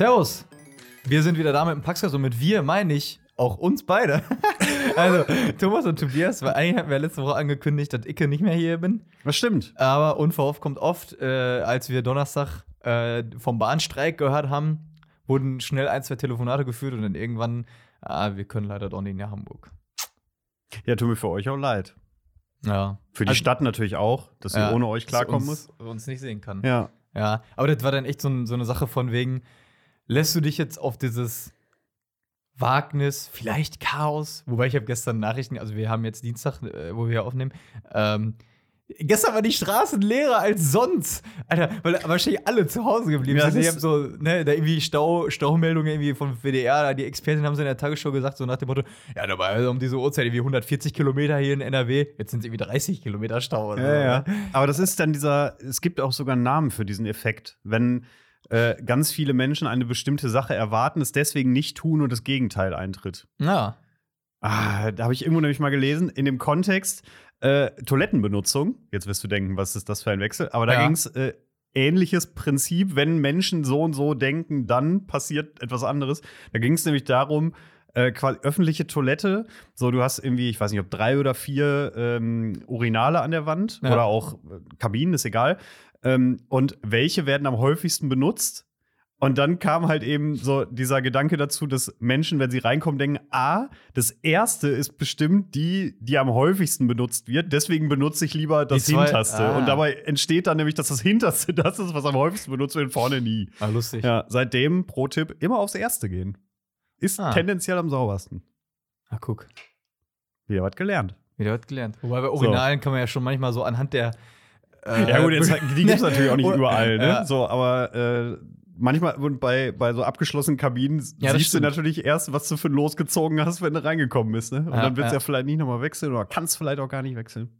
Servus! Wir sind wieder da mit dem Paxcast und mit wir meine ich auch uns beide. Also Thomas und Tobias, weil eigentlich hatten wir letzte Woche angekündigt, dass ich nicht mehr hier bin. Das stimmt. Aber unverhofft kommt oft, äh, als wir Donnerstag äh, vom Bahnstreik gehört haben, wurden schnell ein, zwei Telefonate geführt und dann irgendwann, ah, wir können leider doch nicht nach Hamburg. Ja, tut mir für euch auch leid. Ja. Für die Also- Stadt natürlich auch, dass sie Ja, ohne euch klarkommen uns, muss. uns nicht sehen kann. Ja. Ja, aber das war dann echt so, so eine Sache von wegen, lässt du dich jetzt auf dieses Wagnis, vielleicht Chaos, wobei ich habe gestern Nachrichten, also wir haben jetzt Dienstag, äh, wo wir hier aufnehmen, ähm, gestern war die Straßen leerer als sonst. Alter, weil wahrscheinlich alle zu Hause geblieben Ja, sind. Ich habe so, ne, da irgendwie Stau, Staumeldungen irgendwie vom WDR, die Experten haben so in der Tagesschau gesagt, so nach dem Motto, ja, da war also um diese Uhrzeit irgendwie 140 Kilometer hier in NRW, jetzt sind es irgendwie 30 Kilometer Stau. oder so, Ja, ja. ne? Aber das ist dann dieser, es gibt auch sogar einen Namen für diesen Effekt. Wenn äh, ganz viele Menschen eine bestimmte Sache erwarten, es deswegen nicht tun und das Gegenteil eintritt. Ja. Ah, da habe ich irgendwo nämlich mal gelesen, in dem Kontext äh, Toilettenbenutzung. Jetzt wirst du denken, was ist das für ein Wechsel? Aber da Ja. ging es äh, ähnliches Prinzip, wenn Menschen so und so denken, dann passiert etwas anderes. Da ging es nämlich darum, äh, quasi öffentliche Toilette. So, du hast irgendwie, ich weiß nicht, ob drei oder vier ähm, Urinale an der Wand Ja. oder auch äh, Kabinen, ist egal. Ähm, und welche werden am häufigsten benutzt? Und dann kam halt eben so dieser Gedanke dazu, dass Menschen, wenn sie reinkommen, denken, ah, das erste ist bestimmt die, die am häufigsten benutzt wird. Deswegen benutze ich lieber das zwei- Hinterste. ah. Und dabei entsteht dann nämlich, dass das Hinterste das ist, was am häufigsten benutzt wird, vorne nie. War lustig. Ja, seitdem, pro Tipp, immer aufs Erste gehen. Ist Ah. tendenziell am saubersten. Ah, guck. Wieder was gelernt. Wieder was gelernt. Wobei bei Originalen kann man ja schon manchmal so anhand der. Äh, Ja, gut, jetzt, die gibt es natürlich auch nicht Oder- überall, ne? Ja. So, aber äh, manchmal und bei, bei so abgeschlossenen Kabinen Ja, siehst du natürlich erst, was du für ein Los gezogen hast, wenn du reingekommen bist, ne? Und Ja, dann willst du ja. ja vielleicht nicht nochmal wechseln oder kannst vielleicht auch gar nicht wechseln.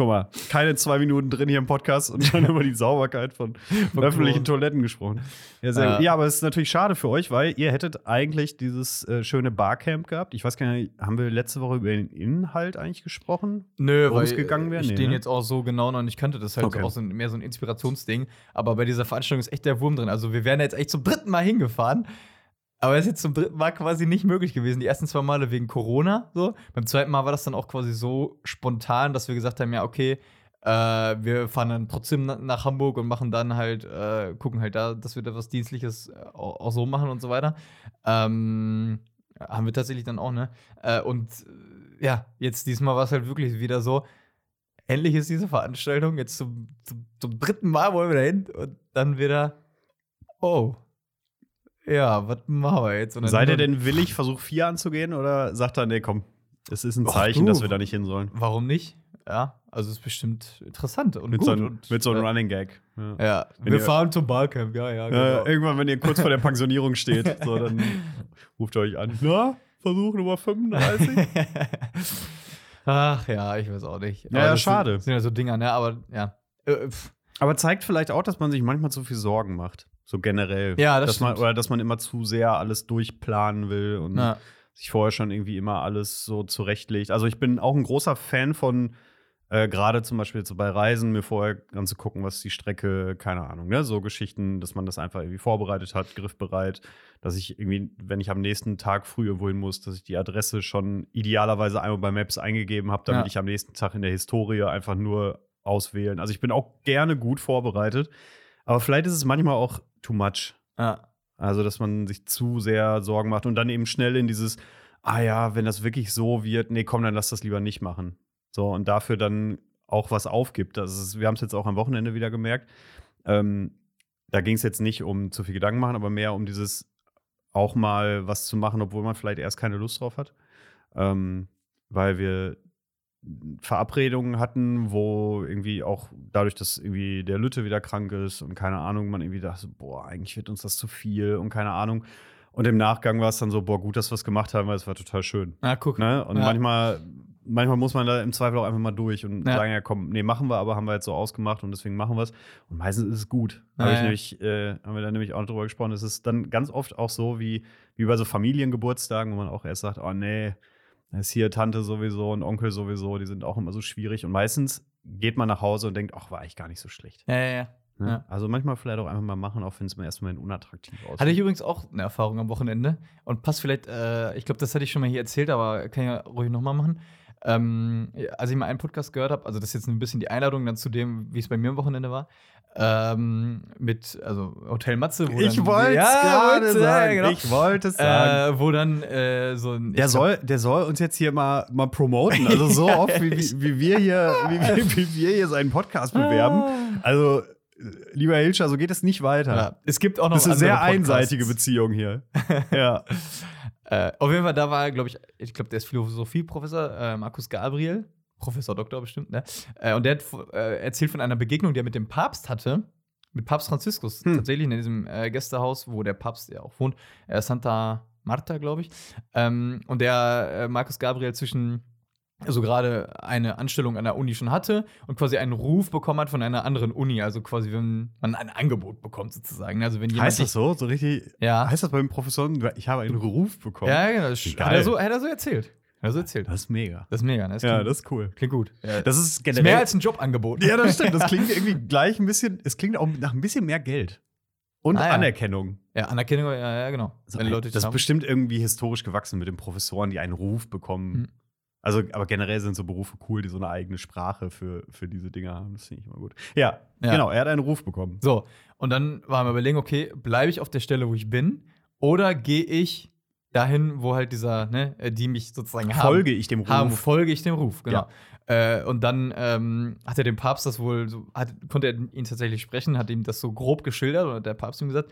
Guck mal, keine zwei Minuten drin hier im Podcast und schon über die Sauberkeit von, Von öffentlichen Klo. Toiletten gesprochen. Ja, sehr gut. ja, aber es ist natürlich schade für euch, weil ihr hättet eigentlich dieses äh, schöne Barcamp gehabt. Ich weiß gar nicht, haben wir letzte Woche über den Inhalt eigentlich gesprochen? Nö, weil es gegangen wäre? ich Nee, den ne? jetzt auch so genau noch nicht kannte. Das ist halt Okay. so auch so ein, mehr so ein Inspirationsding. Aber bei dieser Veranstaltung ist echt der Wurm drin. Also wir wären jetzt echt zum dritten Mal hingefahren. Aber es ist jetzt zum dritten Mal quasi nicht möglich gewesen. Die ersten zwei Male wegen Corona. So. Beim zweiten Mal war das dann auch quasi so spontan, dass wir gesagt haben: Ja, okay, äh, wir fahren dann trotzdem na nach Hamburg und machen dann halt, äh, gucken halt da, dass wir da was Dienstliches äh, auch, auch so machen und so weiter. Ähm, haben wir tatsächlich dann auch, ne? Äh, und äh, ja, jetzt diesmal war es halt wirklich wieder so. Endlich ist diese Veranstaltung. Jetzt zum, zum, zum dritten Mal wollen wir da hin und dann wieder. Oh. Ja, was machen wir jetzt? Seid ihr denn willig, Versuch 4 anzugehen oder sagt er, nee, komm, es ist ein Zeichen, dass wir da nicht hin sollen? Warum nicht? Ja, also es ist bestimmt interessant und Mit, gut. so, einem- und, mit so einem äh, Running Gag. Ja. Ja, wir ihr- fahren zum Barcamp, ja, ja, genau. Äh, irgendwann, wenn ihr kurz vor der Pensionierung steht, so, dann ruft ihr euch an. Na, Versuch Nummer 35? Ach ja, ich weiß auch nicht. Ja, ja, das schade. Sind, sind ja so Dinger, ne? Aber ja. Äh. Aber zeigt vielleicht auch, dass man sich manchmal zu viel Sorgen macht. So generell. Ja, das dass man, stimmt. Oder dass man immer zu sehr alles durchplanen will und Na, sich vorher schon irgendwie immer alles so zurechtlegt. Also ich bin auch ein großer Fan von äh, gerade zum Beispiel so bei Reisen, mir vorher anzugucken, was die Strecke, keine Ahnung, ne, so Geschichten, dass man das einfach irgendwie vorbereitet hat, griffbereit, dass ich irgendwie, wenn ich am nächsten Tag früh irgendwo hin muss, dass ich die Adresse schon idealerweise einmal bei Maps eingegeben habe, damit Ja. ich am nächsten Tag in der Historie einfach nur auswählen. Also ich bin auch gerne gut vorbereitet, aber vielleicht ist es manchmal auch too much. ja. Also, dass man sich zu sehr Sorgen macht und dann eben schnell in dieses, ah ja, wenn das wirklich so wird, nee, komm, dann lass das lieber nicht machen. So, und dafür dann auch was aufgibt. Das ist, wir haben es jetzt auch am Wochenende wieder gemerkt. Ähm, da ging es jetzt nicht um zu viel Gedanken machen, aber mehr um dieses auch mal was zu machen, obwohl man vielleicht erst keine Lust drauf hat. Ähm, weil wir Verabredungen hatten, wo irgendwie auch dadurch, dass irgendwie der Lütte wieder krank ist und keine Ahnung, man irgendwie dachte, boah, eigentlich wird uns das zu viel und keine Ahnung. Und im Nachgang war es dann so, boah, gut, dass wir es gemacht haben, weil es war total schön. Na, guck. Ne? Und Ja. manchmal, manchmal muss man da im Zweifel auch einfach mal durch und Ja. sagen, ja komm, nee, machen wir, aber haben wir jetzt so ausgemacht und deswegen machen wir es. Und meistens ist es gut. Ja, Habe ich nämlich, äh, haben wir da nämlich auch drüber gesprochen. Es ist dann ganz oft auch so wie, wie bei so Familiengeburtstagen, wo man auch erst sagt, oh nee, ist hier Tante sowieso und Onkel sowieso, die sind auch immer so schwierig. Und meistens geht man nach Hause und denkt, ach, war eigentlich gar nicht so schlecht. Ja, ja, ja. Ne? Ja. Also manchmal vielleicht auch einfach mal machen, auch wenn es ersten Moment unattraktiv aussieht. Hatte ich übrigens auch eine Erfahrung am Wochenende und passt vielleicht, äh, ich glaube, das hatte ich schon mal hier erzählt, aber kann ich ja ruhig nochmal machen. Ähm, als ich mal einen Podcast gehört habe, also das ist jetzt ein bisschen die Einladung dann zu dem, wie es bei mir am Wochenende war, ähm, mit, also Hotel Matze. Wo ich wollte Ja, gerade sagen. genau. Ich wollte es sagen. Äh, wo dann äh, so ein. Der soll, der soll uns jetzt hier mal, mal promoten. Also so oft, wie, wie, wie, wir hier, wie, wie, wir hier seinen Podcast bewerben. Also, äh, lieber Hilscher, so geht es nicht weiter. Ja, es gibt auch noch das ist eine sehr Podcasts. einseitige Beziehung hier. ja. Äh, auf jeden Fall, da war, glaube ich, ich glaube, der ist Philosophieprofessor, äh, Markus Gabriel, Professor Doktor bestimmt, ne? Äh, und der hat äh, erzählt von einer Begegnung, die er mit dem Papst hatte, mit Papst Franziskus, Hm. tatsächlich in diesem äh, Gästehaus, wo der Papst ja auch wohnt, äh, Santa Marta, glaube ich. Ähm, und der äh, Markus Gabriel zwischen also gerade eine Anstellung an der Uni schon hatte und quasi einen Ruf bekommen hat von einer anderen Uni, also quasi wenn man ein Angebot bekommt sozusagen. Also wenn jemand Heißt das so? So richtig? Ja. Heißt das beim Professoren, ich habe einen Ruf bekommen? Ja, genau. Hat er, so, hat er so erzählt. Hat er so erzählt. Das ist mega. Das ist mega, ne? Das Ja, das ist cool. klingt gut. Ja. Das ist ist generell. mehr als ein Jobangebot. ja, das stimmt. Das klingt irgendwie gleich ein bisschen, es klingt auch nach ein bisschen mehr Geld. Und Ah, ja. Anerkennung. Ja, Anerkennung, ja, ja, genau. Wenn Leute das ist bestimmt irgendwie historisch gewachsen mit den Professoren, die einen Ruf bekommen. Mhm. Also, aber generell sind so Berufe cool, die so eine eigene Sprache für, für diese Dinge haben. Das finde ich immer gut. Ja, Ja. genau, er hat einen Ruf bekommen. So, und dann war mir überlegen, okay, bleibe ich auf der Stelle, wo ich bin, oder gehe ich dahin, wo halt dieser, ne, äh, die mich sozusagen haben. Folge ich dem Ruf. haben, folge ich dem Ruf, genau. Äh, und dann ähm, hat er dem Papst das wohl so, hat, konnte er ihn tatsächlich sprechen, hat ihm das so grob geschildert und hat der Papst ihm gesagt,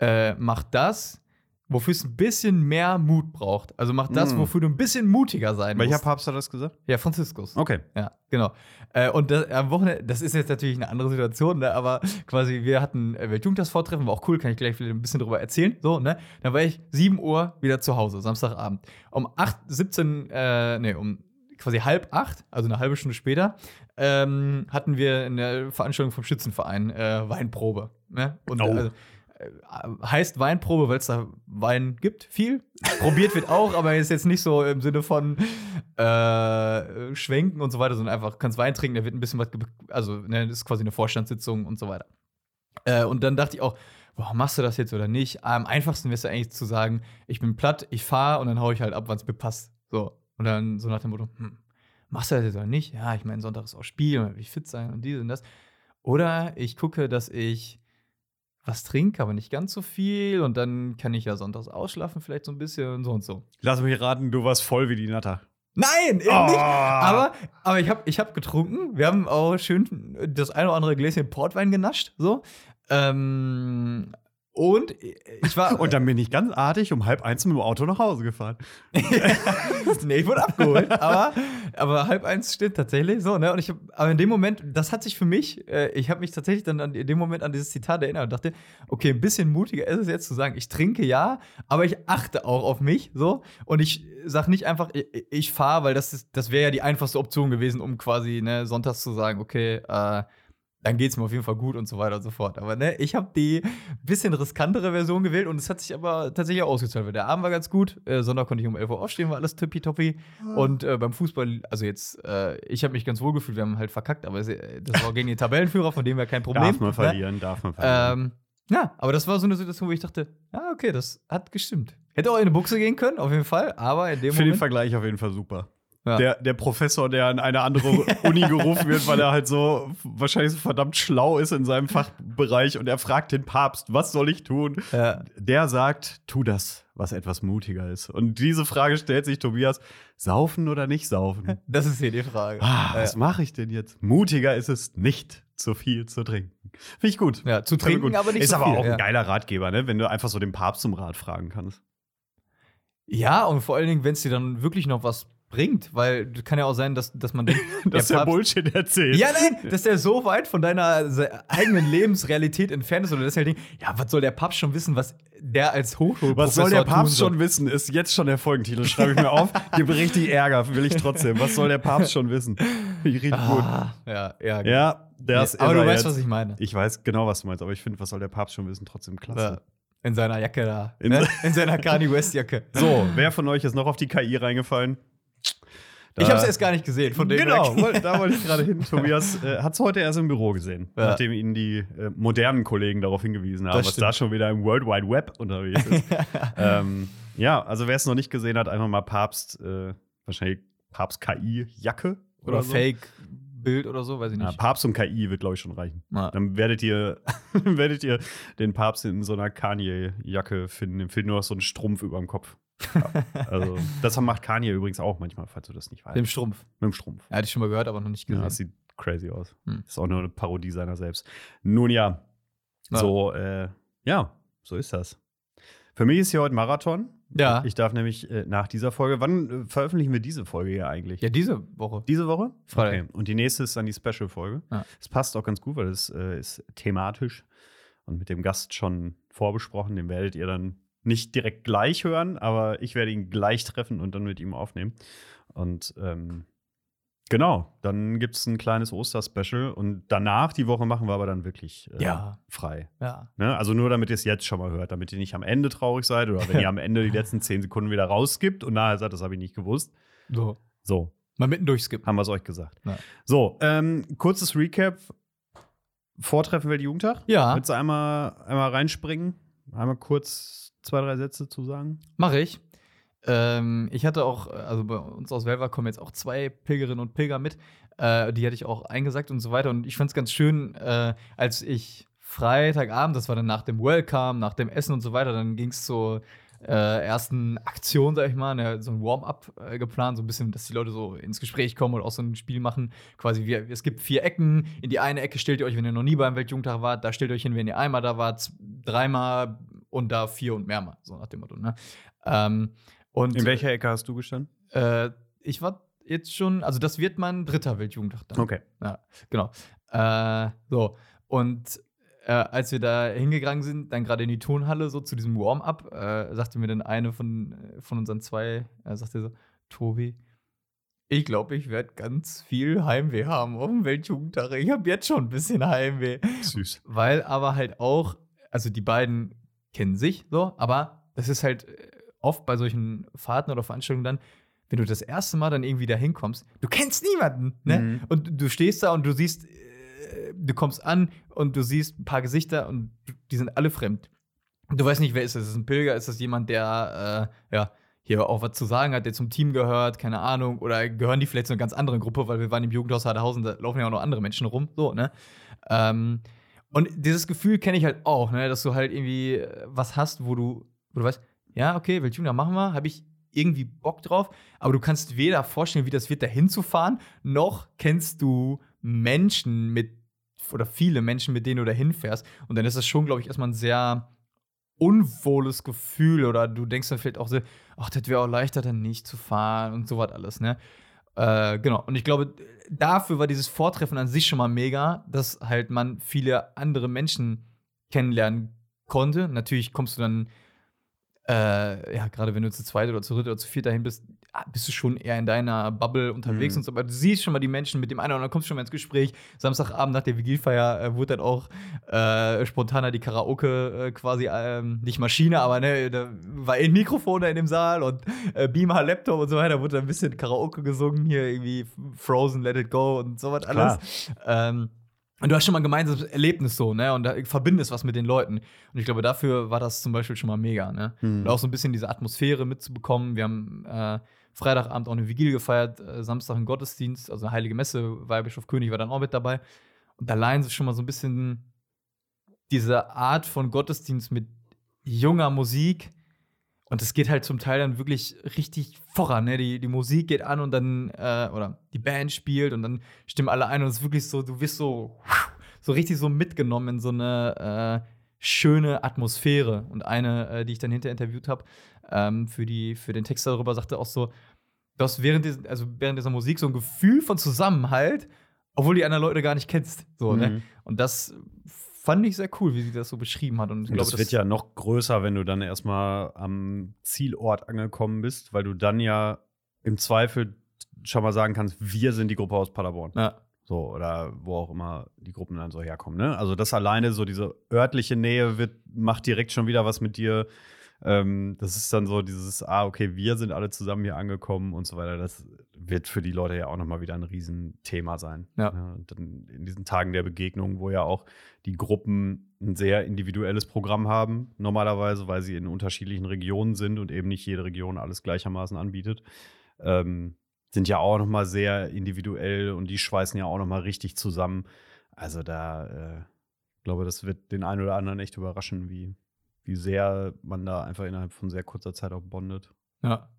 äh, mach das, wofür es ein bisschen mehr Mut braucht. Also mach das, Mm. wofür du ein bisschen mutiger sein Welcher musst. Papst hat das gesagt? Ja, Franziskus. Okay. Ja, genau. Äh, und das, am Wochenende, das ist jetzt natürlich eine andere Situation, ne, aber quasi, wir hatten äh, Weltjugendtagsvortreffen, war auch cool, kann ich gleich wieder ein bisschen drüber erzählen. So, ne? Dann war ich 7 Uhr wieder zu Hause, Samstagabend. Um 8, 17, äh, nee, um quasi halb acht, also eine halbe Stunde später, ähm, hatten wir eine Veranstaltung vom Schützenverein äh, Weinprobe. Ne? Und Oh. also, heißt Weinprobe, weil es da Wein gibt, viel. Probiert wird auch, aber ist jetzt nicht so im Sinne von äh, Schwenken und so weiter, sondern einfach kannst Wein trinken, da wird ein bisschen was, also ne, das ist quasi eine Vorstandssitzung und so weiter. Äh, und dann dachte ich auch, boah, machst du das jetzt oder nicht? Am einfachsten wäre es ja eigentlich zu sagen, ich bin platt, ich fahre und dann haue ich halt ab, wann es mir passt. So. Und dann so nach dem Motto, hm, machst du das jetzt oder nicht? Ja, ich meine, Sonntag ist auch Spiel, und will ich fit sein und dies und das. Oder ich gucke, dass ich was trinke, aber nicht ganz so viel und dann kann ich ja sonntags ausschlafen, vielleicht so ein bisschen und so und so. Lass mich raten, du warst voll wie die Natter. Nein, eben Oh. nicht. Aber, aber ich habe ich hab getrunken. Wir haben auch schön das eine oder andere Gläschen Portwein genascht. So. Ähm, und ich war. Und dann bin ich ganz artig um halb eins mit dem Auto nach Hause gefahren. nee, ich wurde abgeholt. aber, aber halb eins stimmt tatsächlich. So, ne? Und ich hab, aber in dem Moment, das hat sich für mich, äh, ich habe mich tatsächlich dann an, in dem Moment an dieses Zitat erinnert und dachte, okay, ein bisschen mutiger ist es jetzt zu sagen, ich trinke ja, aber ich achte auch auf mich. So. Und ich sage nicht einfach, ich, ich fahre, weil das, ist- das wäre ja die einfachste Option gewesen, um quasi ne, sonntags zu sagen, okay, äh, dann geht's mir auf jeden Fall gut und so weiter und so fort. Aber ne, ich habe die bisschen riskantere Version gewählt und es hat sich aber tatsächlich ausgezahlt. Der Abend war ganz gut. Äh, Sonntag konnte ich um 11 Uhr aufstehen, war alles tippitoppi. Und äh, beim Fußball, also jetzt, äh, ich habe mich ganz wohl gefühlt, wir haben halt verkackt, aber es, äh, das war gegen den Tabellenführer, von dem wäre kein Problem. Darf man ne? verlieren, darf man verlieren. Ähm, ja, aber das war so eine Situation, wo ich dachte, ja, okay, das hat gestimmt. Hätte auch in eine Buchse gehen können, auf jeden Fall, aber in dem Für den Moment. Vergleich auf jeden Fall super. Ja. Der, der Professor, der an eine andere Uni gerufen wird, weil er halt so wahrscheinlich so verdammt schlau ist in seinem Fachbereich und er fragt den Papst, was soll ich tun? Ja. Der sagt, tu das, was etwas mutiger ist. Und diese Frage stellt sich Tobias, saufen oder nicht saufen? Das ist hier die Frage. Ah, Ja. was mache ich denn jetzt? Mutiger ist es nicht, zu viel zu trinken. Finde ich gut. Ja, zu trinken, gut. aber nicht Ist so aber viel, auch ein geiler Ratgeber, ne? wenn du einfach so den Papst zum Rat fragen kannst. Ja, und vor allen Dingen, wenn es dir dann wirklich noch was bringt, weil kann ja auch sein, dass, dass man denkt, Dass der Papst- Bullshit erzählt. Ja, nein, dass der so weit von deiner eigenen Lebensrealität entfernt ist oder dass er denkt, ja, was soll der Papst schon wissen, was der als Hochschulprofessor Was soll der Papst schon wissen? Ist jetzt schon der Folgentitel. Schreibe ich mir auf. Gibt richtig Ärger, will ich trotzdem. Was soll der Papst schon wissen? Ich gut. Ah, ja, ja. Ja, das Nee, aber ist du er weißt, jetzt. was ich meine. Ich weiß genau, was du meinst, aber ich finde, was soll der Papst schon wissen? Trotzdem klasse. Ja. In seiner Jacke da. In- ne? In seiner Kanye West Jacke. So, wer von euch ist noch auf die KI reingefallen? Ich habe es erst gar nicht gesehen, von dem Genau, woll- da wollte ich gerade hin. Tobias äh, hat es heute erst im Büro gesehen, Ja. nachdem ihn die äh, modernen Kollegen darauf hingewiesen haben, Das was da schon wieder im World Wide Web unterwegs ist. ähm, ja, also wer es noch nicht gesehen hat, einfach mal Papst, äh, wahrscheinlich Papst KI-Jacke Oder so. Fake-Bild oder so, weiß ich Ja, nicht. Papst und KI wird, glaube ich, schon reichen. Ja. Dann werdet ihr, werdet ihr den Papst in so einer Kanye-Jacke finden. Dem fehlt nur noch so ein Strumpf über dem Kopf. Ja, also, das macht Kanye übrigens auch manchmal, falls du das nicht weißt. Dem Strumpf. Mit dem Strumpf. Ja, hatte ich schon mal gehört, aber noch nicht Ja, gesehen. das sieht crazy aus. Hm. Ist auch nur eine Parodie seiner selbst. Nun ja, Ja. so, äh, ja, so ist das. Für mich ist hier heute Marathon. Ja. Ich darf nämlich äh, nach dieser Folge, wann äh, veröffentlichen wir diese Folge hier eigentlich? ja, diese Woche. Diese Woche? Freitag. Okay. Und die nächste ist dann die Special-Folge. Ja. Es passt auch ganz gut, weil es äh, ist thematisch und mit dem Gast schon vorbesprochen. Den werdet ihr dann nicht direkt gleich hören, aber ich werde ihn gleich treffen und dann mit ihm aufnehmen. Und ähm, genau, dann gibt es ein kleines Oster-Special und danach die Woche machen wir aber dann wirklich äh, Ja. frei. Ja. Ne? Also nur, damit ihr es jetzt schon mal hört, damit ihr nicht am Ende traurig seid oder wenn ihr am Ende die letzten zehn Sekunden wieder rausgibt und nachher sagt, das habe ich nicht gewusst. So. So, Mal mitten durchskippen. haben wir es euch gesagt. Ja. So, ähm, kurzes Recap. Vortreffen wir die Jugendtag. Ja, Willst du einmal, einmal reinspringen? Einmal kurz zwei, drei Sätze zu sagen? mache ich. Ähm, ich hatte auch, also bei uns aus Welver kommen jetzt auch zwei Pilgerinnen und Pilger mit. Äh, die hatte ich auch eingesagt und so weiter. Und ich fand es ganz schön, äh, als ich Freitagabend, das war dann nach dem Welcome, nach dem Essen und so weiter, dann ging es zur äh, ersten Aktion, sag ich mal, ne, so ein Warm-up äh, geplant, so ein bisschen, dass die Leute so ins Gespräch kommen oder auch so ein Spiel machen. Quasi, wie, es gibt vier Ecken. In die eine Ecke stellt ihr euch, wenn ihr noch nie beim Weltjugendtag wart, da stellt ihr euch hin, wenn ihr einmal da wart, dreimal und da vier und mehrmal, so nach dem Motto. Ne? Ähm, und In welcher Ecke hast du gestanden? äh, ich war jetzt schon, also das wird mein dritter Weltjugendtag dann. Okay. Ja, genau. Äh, so, und äh, als wir da hingegangen sind, dann gerade in die Turnhalle, so zu diesem Warm-up, äh, sagte mir dann eine von, von unseren zwei, äh, sagte so, Tobi, ich glaube, ich werde ganz viel Heimweh haben auf dem Weltjugendtag. Ich habe jetzt schon ein bisschen Heimweh. Süß. Weil aber halt auch, also die beiden kennen sich so, aber das ist halt äh, oft bei solchen Fahrten oder Veranstaltungen dann, wenn du das erste Mal dann irgendwie da hinkommst, du kennst niemanden, ne? Mhm. Und du stehst da und du siehst, äh, du kommst an und du siehst ein paar Gesichter und die sind alle fremd. Du weißt nicht, wer ist das? Ist das ein Pilger? Ist das jemand, der, äh, ja, hier auch was zu sagen hat, der zum Team gehört, keine Ahnung, oder gehören die vielleicht zu einer ganz anderen Gruppe, weil wir waren im Jugendhaus Haderhausen, da laufen ja auch noch andere Menschen rum, so, ne? Ähm, und dieses Gefühl kenne ich halt auch, ne, dass du halt irgendwie äh, was hast, wo du, wo du weißt, ja, okay, Weltjugendtag machen wir, habe ich irgendwie Bock drauf, aber du kannst weder vorstellen, wie das wird, da hinzufahren, noch kennst du Menschen mit, oder viele Menschen, mit denen du da hinfährst. Und dann ist das schon, glaube ich, erstmal ein sehr unwohles Gefühl oder du denkst dann vielleicht auch so, ach, das wäre auch leichter, dann nicht zu fahren und sowas alles, ne? Äh, genau. Und ich glaube, dafür war dieses Vortreffen an sich schon mal mega, dass halt man viele andere Menschen kennenlernen konnte. Natürlich kommst du dann, äh, ja, gerade wenn du zu zweit oder zu dritt oder zu viert dahin bist, bist du schon eher in deiner Bubble unterwegs Mhm. und so. Aber du siehst schon mal die Menschen mit dem einen oder anderen, kommst schon mal ins Gespräch. Samstagabend nach der Vigilfeier äh, wurde dann auch äh, spontaner die Karaoke äh, quasi, ähm, nicht Maschine, aber ne, da war ein Mikrofon da in dem Saal und äh, Beamer, Laptop und so weiter, wurde dann ein bisschen Karaoke gesungen, hier irgendwie Frozen, Let It Go und sowas alles. Ähm, und du hast schon mal ein gemeinsames Erlebnis so, ne? Und da verbindest was mit den Leuten. Und ich glaube, dafür war das zum Beispiel schon mal mega, ne? Hm. Und auch so ein bisschen diese Atmosphäre mitzubekommen. Wir haben äh, Freitagabend auch eine Vigil gefeiert, äh, Samstag einen Gottesdienst, also eine heilige Messe, Weihbischof König war dann auch mit dabei. Und allein so schon mal so ein bisschen diese Art von Gottesdienst mit junger Musik. Und es geht halt zum Teil dann wirklich richtig voran. Ne? Die, die Musik geht an und dann, äh, oder die Band spielt und dann stimmen alle ein und es ist wirklich so, du wirst so, so richtig so mitgenommen in so eine äh, schöne Atmosphäre. Und eine, äh, die ich dann hinterher interviewt habe, ähm, für, die, für den Text darüber, sagte auch so, du hast während, diesen, also während dieser Musik so ein Gefühl von Zusammenhalt, obwohl die anderen Leute gar nicht kennst. So, ne? Mhm. Und das fand ich sehr cool, wie sie das so beschrieben hat. Und ich Und glaube, das wird ja noch größer, wenn du dann erstmal am Zielort angekommen bist, weil du dann ja im Zweifel schon mal sagen kannst, wir sind die Gruppe aus Paderborn. Ja, So, oder wo auch immer die Gruppen dann so herkommen. Ne? Also das alleine, so diese örtliche Nähe wird, macht direkt schon wieder was mit dir. Ähm, das ist dann so dieses, ah, okay, wir sind alle zusammen hier angekommen und so weiter. Das wird für die Leute ja auch nochmal wieder ein Riesenthema sein. Ja. und dann in diesen Tagen der Begegnung, wo ja auch die Gruppen ein sehr individuelles Programm haben, normalerweise, weil sie in unterschiedlichen Regionen sind und eben nicht jede Region alles gleichermaßen anbietet. Ähm, sind ja auch noch mal sehr individuell und die schweißen ja auch noch mal richtig zusammen. Also da, äh, ich glaube, das wird den einen oder anderen echt überraschen, wie, wie sehr man da einfach innerhalb von sehr kurzer Zeit auch bondet. ja.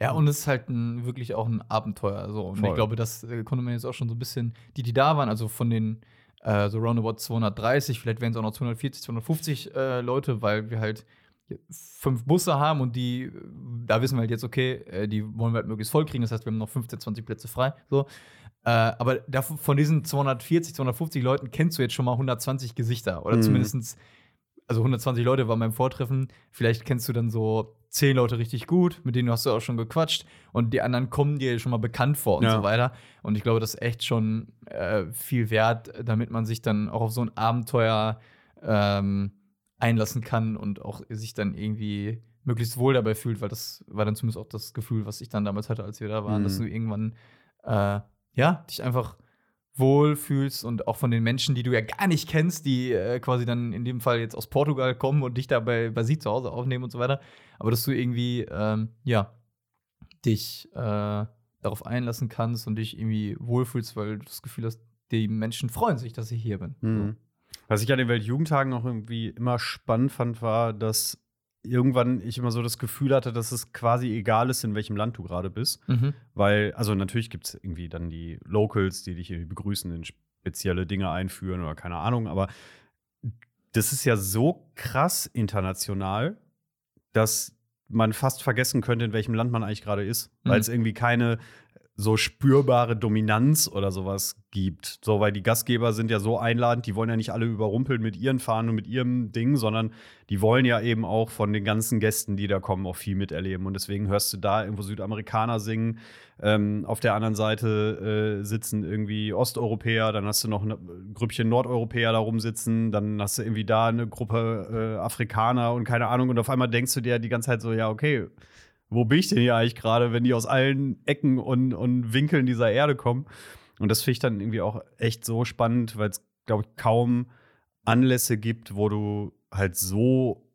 Ja, und es ist halt ein, wirklich auch ein Abenteuer. So. Und Voll. ich glaube, das äh, konnte man jetzt auch schon so ein bisschen, die, die da waren, also von den äh, so roundabout 230, vielleicht werden es auch noch 240, 250 äh, Leute, weil wir halt fünf Busse haben und die, da wissen wir halt jetzt, okay, äh, die wollen wir halt möglichst voll kriegen. Das heißt, wir haben noch 15, 20 Plätze frei. So. Äh, aber da, von diesen 240, 250 Leuten kennst du jetzt schon mal 120 Gesichter. Oder Mhm. zumindestens also 120 Leute waren beim Vortreffen. Vielleicht kennst du dann so 10 Leute richtig gut, mit denen hast du auch schon gequatscht. Und die anderen kommen dir schon mal bekannt vor und Ja. so weiter. Und ich glaube, das ist echt schon äh, viel wert, damit man sich dann auch auf so ein Abenteuer ähm, einlassen kann und auch sich dann irgendwie möglichst wohl dabei fühlt, weil das war dann zumindest auch das Gefühl, was ich dann damals hatte, als wir da waren, Mhm. dass du irgendwann äh, ja, dich einfach wohl fühlst und auch von den Menschen, die du ja gar nicht kennst, die äh, quasi dann in dem Fall jetzt aus Portugal kommen und dich da bei, bei sie zu Hause aufnehmen und so weiter. Aber dass du irgendwie, ähm, ja, dich äh, darauf einlassen kannst und dich irgendwie wohlfühlst, weil du das Gefühl hast, die Menschen freuen sich, dass ich hier bin. Mhm. Was ich an den Weltjugendtagen noch irgendwie immer spannend fand, war, dass irgendwann ich immer so das Gefühl hatte, dass es quasi egal ist, in welchem Land du gerade bist. Mhm. Weil, also natürlich gibt es irgendwie dann die Locals, die dich irgendwie begrüßen, in spezielle Dinge einführen oder keine Ahnung, aber das ist ja so krass international, dass man fast vergessen könnte, in welchem Land man eigentlich gerade ist, Mhm. weil es irgendwie keine so spürbare Dominanz oder sowas gibt. So, weil die Gastgeber sind ja so einladend, die wollen ja nicht alle überrumpeln mit ihren Fahnen und mit ihrem Ding, sondern die wollen ja eben auch von den ganzen Gästen, die da kommen, auch viel miterleben. Und deswegen hörst du da irgendwo Südamerikaner singen, ähm, auf der anderen Seite äh, sitzen irgendwie Osteuropäer, dann hast du noch ein Grüppchen Nordeuropäer da rumsitzen, dann hast du irgendwie da eine Gruppe äh, Afrikaner und keine Ahnung. Und auf einmal denkst du dir die ganze Zeit so, ja, okay, wo bin ich denn hier eigentlich gerade, wenn die aus allen Ecken und, und Winkeln dieser Erde kommen? Und das finde ich dann irgendwie auch echt so spannend, weil es, glaube ich, kaum Anlässe gibt, wo du halt so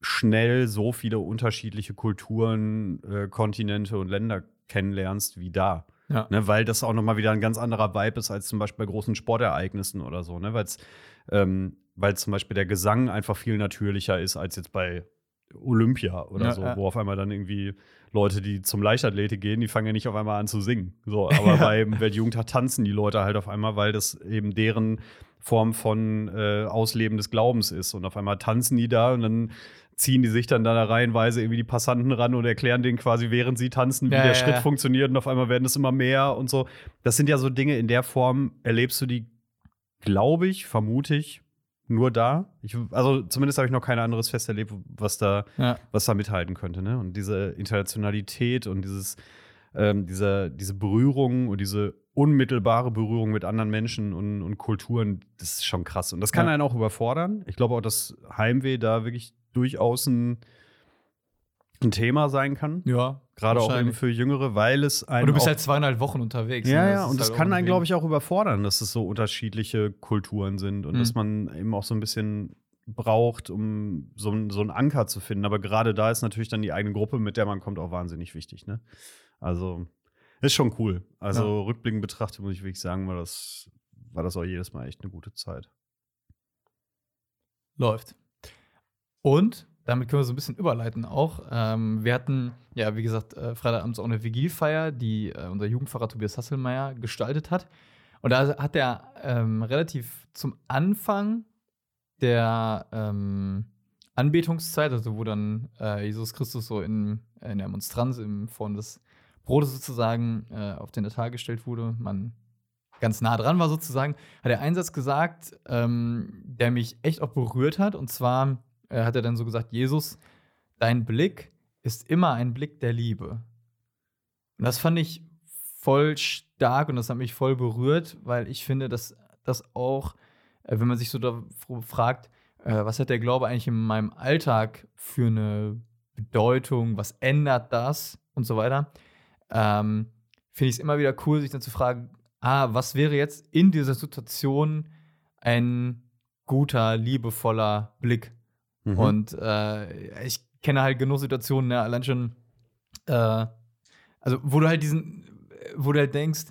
schnell so viele unterschiedliche Kulturen, äh, Kontinente und Länder kennenlernst wie da. Ja. Ne, weil das auch noch mal wieder ein ganz anderer Vibe ist als zum Beispiel bei großen Sportereignissen oder so. Ne? Weil's, ähm, weil zum Beispiel der Gesang einfach viel natürlicher ist als jetzt bei Olympia oder Ja, so, ja. wo auf einmal dann irgendwie Leute, die zum Leichtathletik gehen, die fangen ja nicht auf einmal an zu singen. So, aber beim Weltjugendtag tanzen die Leute halt auf einmal, weil das eben deren Form von äh, Ausleben des Glaubens ist. Und auf einmal tanzen die da und dann ziehen die sich dann da reihenweise irgendwie die Passanten ran und erklären denen quasi, während sie tanzen, wie Ja, der Schritt funktioniert und auf einmal werden es immer mehr und so. Das sind ja so Dinge, in der Form erlebst du die, glaube ich, vermute ich, nur da. Ich, also zumindest habe ich noch kein anderes Fest erlebt, was da, Ja. was da mithalten könnte. Ne? Und diese Internationalität und dieses, ähm, diese, diese Berührung und diese unmittelbare Berührung mit anderen Menschen und, und Kulturen, das ist schon krass. Und das kann Ja. einen auch überfordern. Ich glaube auch, dass Heimweh da wirklich durchaus ein, ein Thema sein kann. Ja. Gerade auch eben für Jüngere, weil es einen Und du bist halt zweieinhalb Wochen unterwegs. ja, ne? ja, und das halt kann einen, ein glaube ich, auch überfordern, dass es so unterschiedliche Kulturen sind und Mhm. dass man eben auch so ein bisschen braucht, um so, ein- so einen Anker zu finden. Aber gerade da ist natürlich dann die eigene Gruppe, mit der man kommt, auch wahnsinnig wichtig. Ne? Also ist schon cool. Also rückblickend betrachtet muss ich wirklich sagen, war das, war das auch jedes Mal echt eine gute Zeit. Läuft. Und damit können wir so ein bisschen überleiten auch. Ähm, wir hatten, ja, wie gesagt, äh, Freitagabends auch eine Vigilfeier, die äh, unser Jugendpfarrer Tobias Hasselmeier gestaltet hat. Und da hat er ähm, relativ zum Anfang der ähm, Anbetungszeit, also wo dann äh, Jesus Christus so in, in der Monstranz in Form des Brot sozusagen äh, auf den Altar gestellt wurde, man ganz nah dran war sozusagen, hat er einen Satz gesagt, ähm, der mich echt auch berührt hat. Und zwar äh, hat er dann so gesagt, Jesus, dein Blick ist immer ein Blick der Liebe. Und das fand ich voll stark und das hat mich voll berührt, weil ich finde, dass das auch, äh, wenn man sich so fragt, äh, was hat der Glaube eigentlich in meinem Alltag für eine Bedeutung, was ändert das und so weiter, ähm, finde ich es immer wieder cool, sich dann zu fragen, ah, was wäre jetzt in dieser Situation ein guter, liebevoller Blick? Mhm. Und äh, ich kenne halt genug Situationen, ne, allein schon, äh, also wo du halt diesen, wo du halt denkst,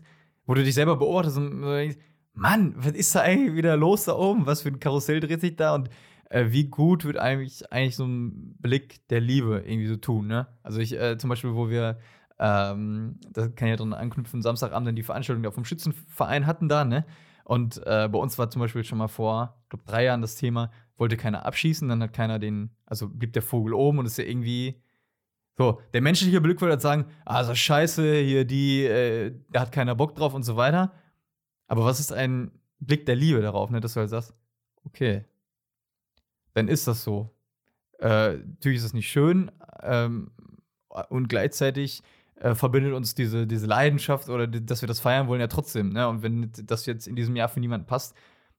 wo du dich selber beobachtest und denkst, Mann, was ist da eigentlich wieder los da oben? Was für ein Karussell dreht sich da? Und äh, wie gut wird eigentlich, eigentlich so ein Blick der Liebe irgendwie so tun, ne? Also ich, äh, zum Beispiel, wo wir, ähm, da kann ich ja dran anknüpfen, Samstagabend dann die Veranstaltung da vom Schützenverein hatten da, ne? Und äh, bei uns war zum Beispiel schon mal vor, ich glaube, drei Jahren das Thema, wollte keiner abschießen, dann hat keiner den, also blieb der Vogel oben und ist ja irgendwie, so, der menschliche Blick würde halt sagen, also scheiße, hier die, äh, da hat keiner Bock drauf und so weiter. Aber was ist ein Blick der Liebe darauf, ne, dass du halt sagst, okay, dann ist das so. Äh, natürlich ist es nicht schön ähm, und gleichzeitig äh, verbindet uns diese, diese Leidenschaft oder die, dass wir das feiern wollen ja trotzdem. Ne? Und wenn das jetzt in diesem Jahr für niemanden passt,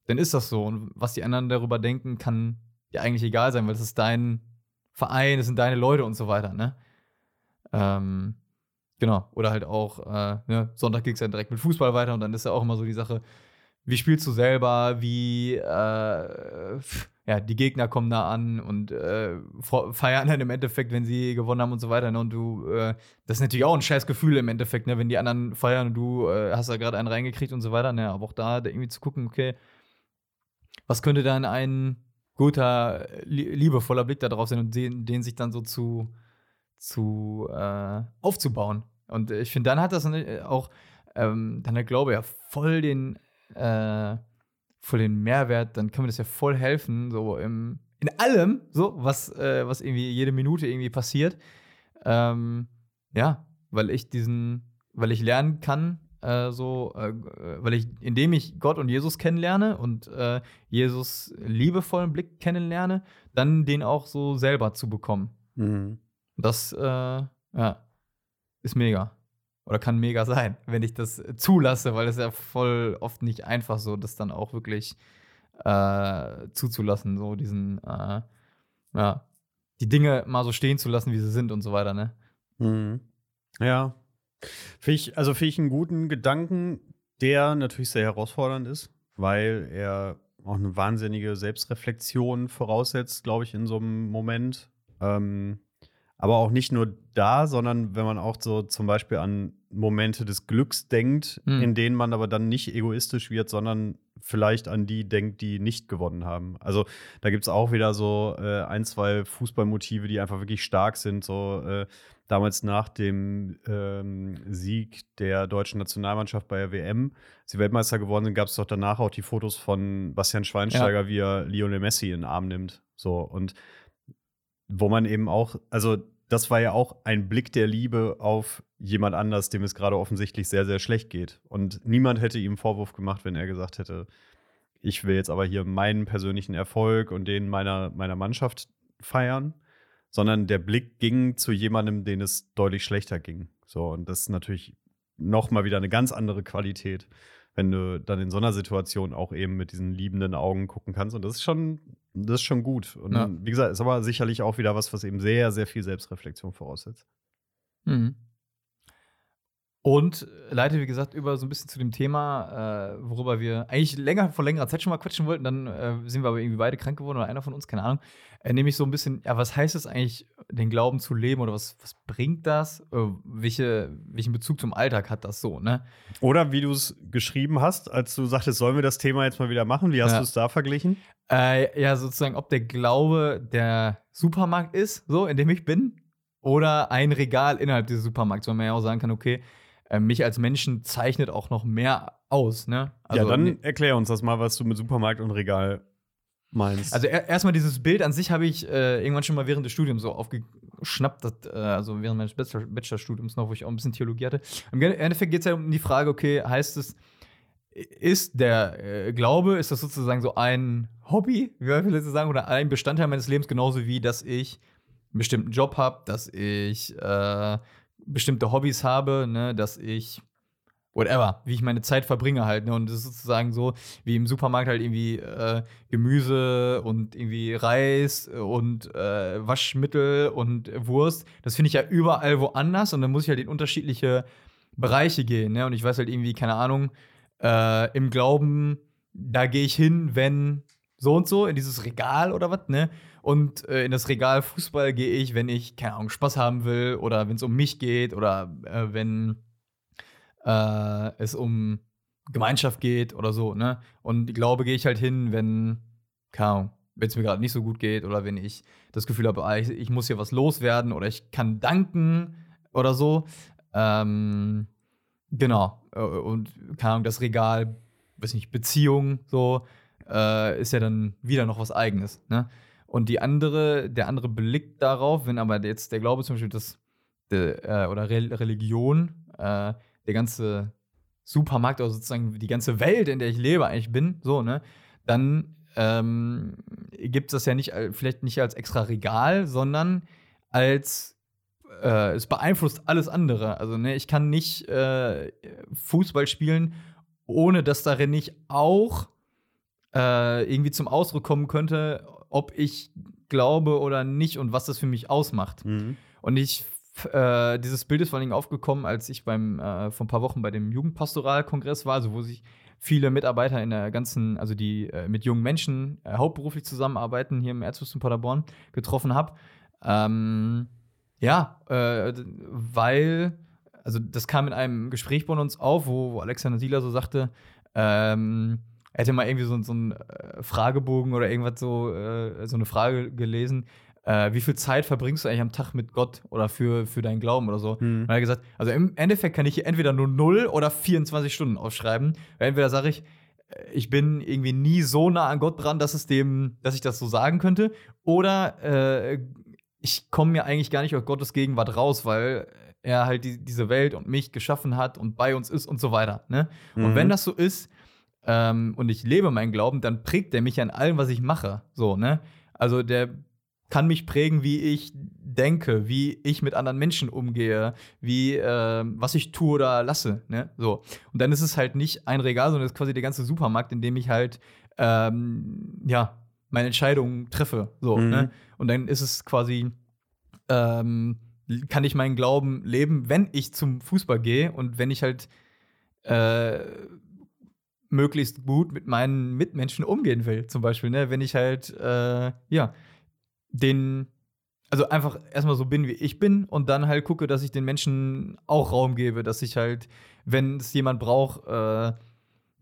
dann ist das so. Und was die anderen darüber denken, kann ja eigentlich egal sein, weil es ist dein Verein, es sind deine Leute und so weiter. Ne? Ähm, genau. Oder halt auch, äh, ne? Sonntag ging es dann direkt mit Fußball weiter und dann ist ja auch immer so die Sache, wie spielst du selber, wie äh, ja, die Gegner kommen da an und äh, feiern dann im Endeffekt, wenn sie gewonnen haben und so weiter. Ne? Und du, äh, das ist natürlich auch ein scheiß Gefühl im Endeffekt, ne? wenn die anderen feiern und du äh, hast da gerade einen reingekriegt und so weiter. Ne? Aber auch da irgendwie zu gucken, okay, was könnte dann ein guter, liebevoller Blick da drauf sein und den, den sich dann so zu, zu äh, aufzubauen. Und ich finde, dann hat das auch, ähm, dann der Glaube ja voll den äh, voll den Mehrwert, dann kann mir das ja voll helfen, so im, in allem, so, was, äh, was irgendwie jede Minute irgendwie passiert. Ähm, ja, weil ich diesen, weil ich lernen kann, äh, so, äh, weil ich, indem ich Gott und Jesus kennenlerne und äh, Jesus liebevollen Blick kennenlerne, dann den auch so selber zu bekommen. Mhm. Das, äh, ja, ist mega oder kann mega sein, wenn ich das zulasse, weil es ja voll oft nicht einfach so, das dann auch wirklich äh, zuzulassen, so diesen, äh, ja, die Dinge mal so stehen zu lassen, wie sie sind und so weiter, ne? Mhm. Ja. Finde ich, also finde ich einen guten Gedanken, der natürlich sehr herausfordernd ist, weil er auch eine wahnsinnige Selbstreflexion voraussetzt, glaube ich, in so einem Moment. Ähm, aber auch nicht nur da, sondern wenn man auch so zum Beispiel an Momente des Glücks denkt, mhm. in denen man aber dann nicht egoistisch wird, sondern vielleicht an die denkt, die nicht gewonnen haben. Also da gibt es auch wieder so äh, ein, zwei Fußballmotive, die einfach wirklich stark sind. So äh, damals nach dem ähm, Sieg der deutschen Nationalmannschaft bei der WM, als sie Weltmeister geworden sind, gab es doch danach auch die Fotos von Bastian Schweinsteiger, ja. wie er Lionel Messi in den Arm nimmt. So und wo man eben auch, also das war ja auch ein Blick der Liebe auf jemand anders, dem es gerade offensichtlich sehr, sehr schlecht geht. Und niemand hätte ihm Vorwurf gemacht, wenn er gesagt hätte, ich will jetzt aber hier meinen persönlichen Erfolg und den meiner, meiner Mannschaft feiern, sondern der Blick ging zu jemandem, den es deutlich schlechter ging. So, und das ist natürlich noch mal wieder eine ganz andere Qualität, wenn du dann in so einer Situation auch eben mit diesen liebenden Augen gucken kannst. Und das ist schon das ist schon gut. Und ja. wie gesagt, ist aber sicherlich auch wieder was, was eben sehr, sehr viel Selbstreflexion voraussetzt. Mhm. Und leite, wie gesagt, über so ein bisschen zu dem Thema, äh, worüber wir eigentlich länger vor längerer Zeit schon mal quatschen wollten. Dann äh, sind wir aber irgendwie beide krank geworden oder einer von uns, keine Ahnung. Äh, nämlich so ein bisschen, ja, was heißt es eigentlich, den Glauben zu leben oder was, was bringt das? Äh, welche, welchen Bezug zum Alltag hat das so, ne? Oder wie du es geschrieben hast, als du sagtest, sollen wir das Thema jetzt mal wieder machen? Wie hast ja. du es da verglichen? Äh, ja, sozusagen, ob der Glaube der Supermarkt ist, so, in dem ich bin, oder ein Regal innerhalb dieses Supermarkts, wo man ja auch sagen kann, okay, äh, mich als Menschen zeichnet auch noch mehr aus, ne? Also, ja, dann erklär uns das mal, was du mit Supermarkt und Regal meinst. Also er, erstmal dieses Bild an sich habe ich äh, irgendwann schon mal während des Studiums so aufge geschnappt, das, äh, also während meines Bachelor- Bachelorstudiums noch, wo ich auch ein bisschen Theologie hatte. Im Endeffekt geht es ja um die Frage, okay, heißt es, ist der äh, Glaube, ist das sozusagen so ein Hobby, wie wir vielleicht sagen, oder ein Bestandteil meines Lebens, genauso wie, dass ich einen bestimmten Job habe, dass ich äh, bestimmte Hobbys habe, ne, dass ich whatever, wie ich meine Zeit verbringe halt, ne? Und das ist sozusagen so, wie im Supermarkt halt irgendwie äh, Gemüse und irgendwie Reis und äh, Waschmittel und Wurst. Das finde ich ja überall woanders und dann muss ich halt in unterschiedliche Bereiche gehen, ne? Und ich weiß halt irgendwie, keine Ahnung, äh, im Glauben, da gehe ich hin, wenn so und so in dieses Regal oder was, ne? Und äh, in das Regal Fußball gehe ich, wenn ich, keine Ahnung, Spaß haben will oder wenn es um mich geht oder äh, wenn äh, es um Gemeinschaft geht oder so, ne? Und ich glaube, gehe ich halt hin, wenn, keine Ahnung, wenn es mir gerade nicht so gut geht oder wenn ich das Gefühl habe, ah, ich, ich muss hier was loswerden oder ich kann danken oder so. Ähm, genau. Äh, Und keine Ahnung, das Regal, weiß nicht, Beziehung, so, äh, ist ja dann wieder noch was Eigenes, ne? Und die andere, der andere Blick darauf, wenn aber jetzt der Glaube zum Beispiel das, der, äh, oder Re Religion, äh, der ganze Supermarkt oder sozusagen die ganze Welt, in der ich lebe, eigentlich bin, so, ne, dann ähm, gibt es das ja nicht, vielleicht nicht als extra Regal, sondern als äh, es beeinflusst alles andere. Also, ne, ich kann nicht äh, Fußball spielen, ohne dass darin nicht auch äh, irgendwie zum Ausdruck kommen könnte, ob ich glaube oder nicht und was das für mich ausmacht. Mhm. Und ich, äh, dieses Bild ist vor allen Dingen aufgekommen, als ich beim, äh, vor ein paar Wochen bei dem Jugendpastoralkongress war, also wo sich viele Mitarbeiter in der ganzen, also die äh, mit jungen Menschen äh, hauptberuflich zusammenarbeiten, hier im Erzbistum Paderborn getroffen habe. Ähm, ja, äh, weil, also das kam in einem Gespräch bei uns auf, wo, wo Alexander Sieler so sagte, ähm, er hätte mal irgendwie so, so einen äh, Fragebogen oder irgendwas so, äh, so eine Frage gelesen. Äh, wie viel Zeit verbringst du eigentlich am Tag mit Gott oder für, für deinen Glauben oder so? Mhm. Und er hat gesagt, also im Endeffekt kann ich hier entweder nur 0 oder 24 Stunden aufschreiben. Entweder sage ich, äh, ich bin irgendwie nie so nah an Gott dran, dass es dem, dass ich das so sagen könnte. Oder äh, ich komme mir eigentlich gar nicht aus Gottes Gegenwart raus, weil er halt die, diese Welt und mich geschaffen hat und bei uns ist und so weiter. Ne? Und Mhm. wenn das so ist ähm, und ich lebe meinen Glauben, dann prägt der mich an allem, was ich mache. So, ne? Also der kann mich prägen, wie ich denke, wie ich mit anderen Menschen umgehe, wie ähm, was ich tue oder lasse. Ne? So. Und dann ist es halt nicht ein Regal, sondern es ist quasi der ganze Supermarkt, in dem ich halt ähm, ja meine Entscheidungen treffe. So, Mhm. ne? Und dann ist es quasi ähm, kann ich meinen Glauben leben, wenn ich zum Fußball gehe und wenn ich halt äh, möglichst gut mit meinen Mitmenschen umgehen will, zum Beispiel, ne? Wenn ich halt, äh, ja, den, also einfach erstmal so bin, wie ich bin und dann halt gucke, dass ich den Menschen auch Raum gebe, dass ich halt, wenn es jemand braucht, äh,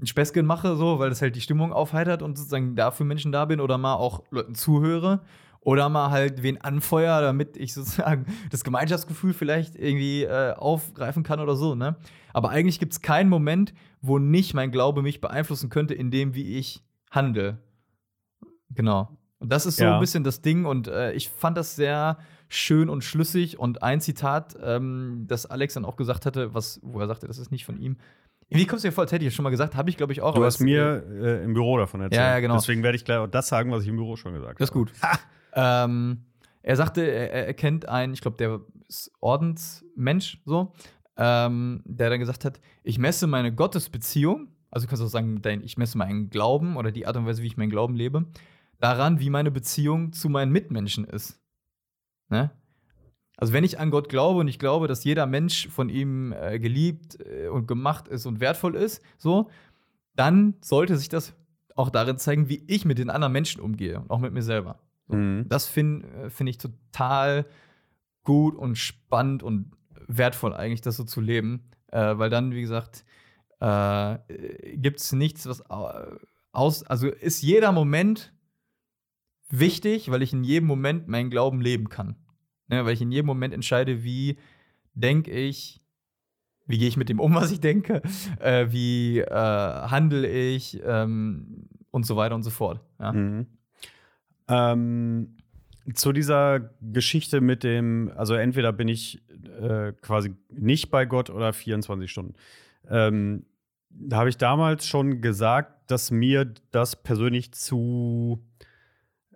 ein Späßchen mache, so, weil das halt die Stimmung aufheitert und sozusagen dafür Menschen da bin oder mal auch Leuten zuhöre oder mal halt wen anfeuer, damit ich sozusagen das Gemeinschaftsgefühl vielleicht irgendwie äh, aufgreifen kann oder so, ne? Aber eigentlich gibt es keinen Moment, wo nicht mein Glaube mich beeinflussen könnte, in dem, wie ich handle. Genau. Und das ist so Ja. ein bisschen das Ding und äh, ich fand das sehr schön und schlüssig und ein Zitat, ähm, das Alex dann auch gesagt hatte, was, wo er sagte, das ist nicht von ihm. Wie kommst du dir vor, als hätte ich es schon mal gesagt? Habe ich, glaube ich, auch. Du hast mir äh, im Büro davon erzählt. Ja, ja, genau. Deswegen werde ich gleich auch das sagen, was ich im Büro schon gesagt Das ist habe. gut. ähm, er sagte, er, er kennt einen, ich glaube, der ist Ordensmensch, so, ähm, der dann gesagt hat, ich messe meine Gottesbeziehung, also du kannst auch sagen, dein, ich messe meinen Glauben oder die Art und Weise, wie ich meinen Glauben lebe, daran, wie meine Beziehung zu meinen Mitmenschen ist. Ne? Also wenn ich an Gott glaube und ich glaube, dass jeder Mensch von ihm äh, geliebt äh, und gemacht ist und wertvoll ist, so, dann sollte sich das auch darin zeigen, wie ich mit den anderen Menschen umgehe und auch mit mir selber. So. Mhm. Das finde find ich total gut und spannend und wertvoll eigentlich, das so zu leben, äh, weil dann, wie gesagt, äh, gibt es nichts, was au- aus, also ist jeder Moment wichtig, weil ich in jedem Moment meinen Glauben leben kann. Ne, weil ich in jedem Moment entscheide, wie denke ich, wie gehe ich mit dem um, was ich denke, äh, wie äh, handle ich ähm, und so weiter und so fort. Ja. Mhm. Ähm, zu dieser Geschichte mit dem, also entweder bin ich äh, quasi nicht bei Gott oder 24 Stunden. Ähm, da habe ich damals schon gesagt, dass mir das persönlich zu,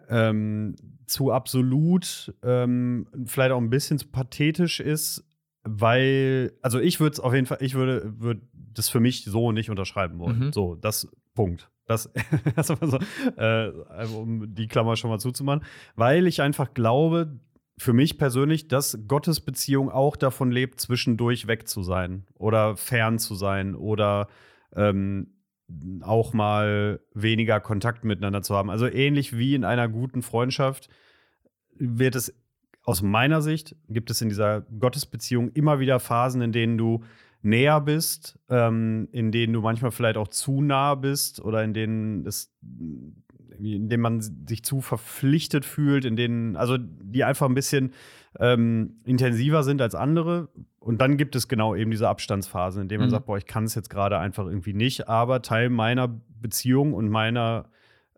ähm, zu absolut, ähm, vielleicht auch ein bisschen zu pathetisch ist, weil, also ich würde es auf jeden Fall, ich würde, würde das für mich so nicht unterschreiben wollen. Mhm. So, das Punkt. Das, das so, äh, um die Klammer schon mal zuzumachen, weil ich einfach glaube, für mich persönlich, dass Gottes Beziehung auch davon lebt, zwischendurch weg zu sein oder fern zu sein oder ähm, auch mal weniger Kontakt miteinander zu haben. Also ähnlich wie in einer guten Freundschaft wird es aus meiner Sicht, gibt es in dieser Gottesbeziehung immer wieder Phasen, in denen du näher bist, ähm, in denen du manchmal vielleicht auch zu nah bist oder in denen es in denen man sich zu verpflichtet fühlt, in denen, also die einfach ein bisschen ähm, intensiver sind als andere. Und dann gibt es genau eben diese Abstandsphasen, in denen man Mhm. sagt, boah, ich kann es jetzt gerade einfach irgendwie nicht, aber Teil meiner Beziehung und meiner,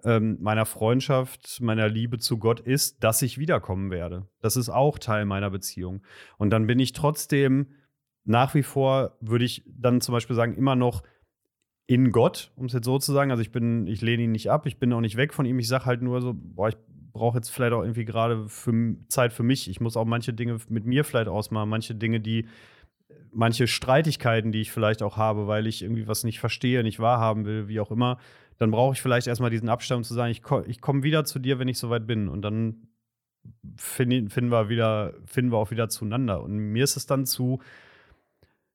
ähm, meiner Freundschaft, meiner Liebe zu Gott ist, dass ich wiederkommen werde. Das ist auch Teil meiner Beziehung. Und dann bin ich trotzdem nach wie vor, würde ich dann zum Beispiel sagen, immer noch in Gott, um es jetzt so zu sagen. Also ich bin, ich lehne ihn nicht ab, ich bin auch nicht weg von ihm. Ich sage halt nur so, boah, ich brauche jetzt vielleicht auch irgendwie gerade Zeit für mich. Ich muss auch manche Dinge mit mir vielleicht ausmachen, manche Dinge, die, manche Streitigkeiten, die ich vielleicht auch habe, weil ich irgendwie was nicht verstehe, nicht wahrhaben will, wie auch immer. Dann brauche ich vielleicht erstmal diesen Abstand um zu sagen, ich, ko ich komme wieder zu dir, wenn ich soweit bin. Und dann finden, finden wir wieder, finden wir auch wieder zueinander. Und mir ist es dann zu,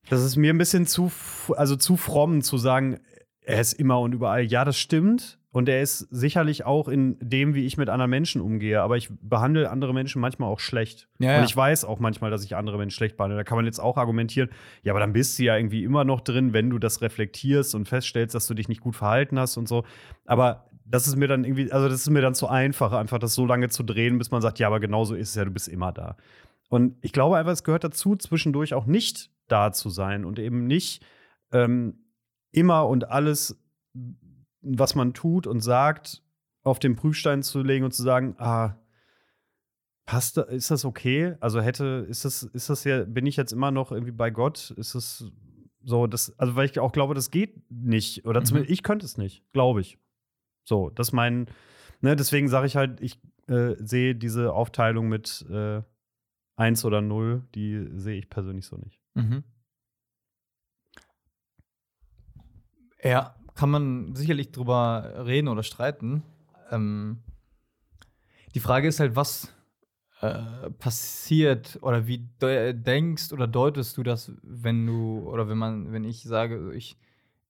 das ist mir ein bisschen zu, also zu fromm zu sagen, er ist immer und überall. Ja, das stimmt. Und er ist sicherlich auch in dem, wie ich mit anderen Menschen umgehe. Aber ich behandle andere Menschen manchmal auch schlecht. Ja, und ja. ich weiß auch manchmal, dass ich andere Menschen schlecht behandle. Da kann man jetzt auch argumentieren, ja, aber dann bist du ja irgendwie immer noch drin, wenn du das reflektierst und feststellst, dass du dich nicht gut verhalten hast und so. Aber das ist mir dann irgendwie, also das ist mir dann zu einfach, einfach das so lange zu drehen, bis man sagt, ja, aber genau so ist es ja, du bist immer da. Und ich glaube einfach, es gehört dazu, zwischendurch auch nicht da zu sein und eben nicht ähm, immer und alles, was man tut und sagt, auf den Prüfstein zu legen und zu sagen, ah, passt, da- ist das okay? Also hätte, ist das, ist das ja, bin ich jetzt immer noch irgendwie bei Gott? Ist das so, das, also weil ich auch glaube, das geht nicht. Oder Mhm. zumindest ich könnte es nicht, glaube ich. So, das mein, ne, deswegen sage ich halt, ich äh, sehe diese Aufteilung mit äh, 1 oder 0, die sehe ich persönlich so nicht. Mhm. Ja, kann man sicherlich drüber reden oder streiten. Ähm, die Frage ist halt, was äh, passiert oder wie de denkst oder deutest du das, wenn du oder wenn man, wenn ich sage, ich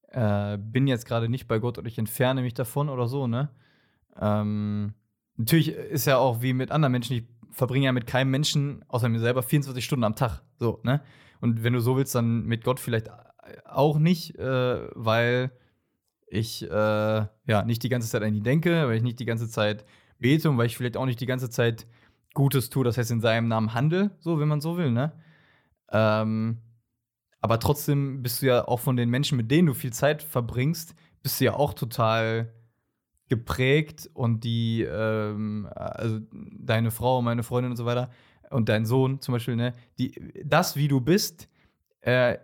äh, bin jetzt gerade nicht bei Gott oder ich entferne mich davon oder so, ne? Ähm, natürlich ist ja auch wie mit anderen Menschen, ich verbringe ja mit keinem Menschen außer mir selber 24 Stunden am Tag, so, ne? Und wenn du so willst, dann mit Gott vielleicht auch nicht, äh, weil ich äh, ja nicht die ganze Zeit an ihn denke, weil ich nicht die ganze Zeit bete und weil ich vielleicht auch nicht die ganze Zeit Gutes tue, das heißt in seinem Namen handle, so wenn man so will, ne? Ähm, aber trotzdem bist du ja auch von den Menschen, mit denen du viel Zeit verbringst, bist du ja auch total geprägt und die, ähm, also deine Frau, meine Freundin und so weiter und dein Sohn zum Beispiel, ne, die, das, wie du bist, äh,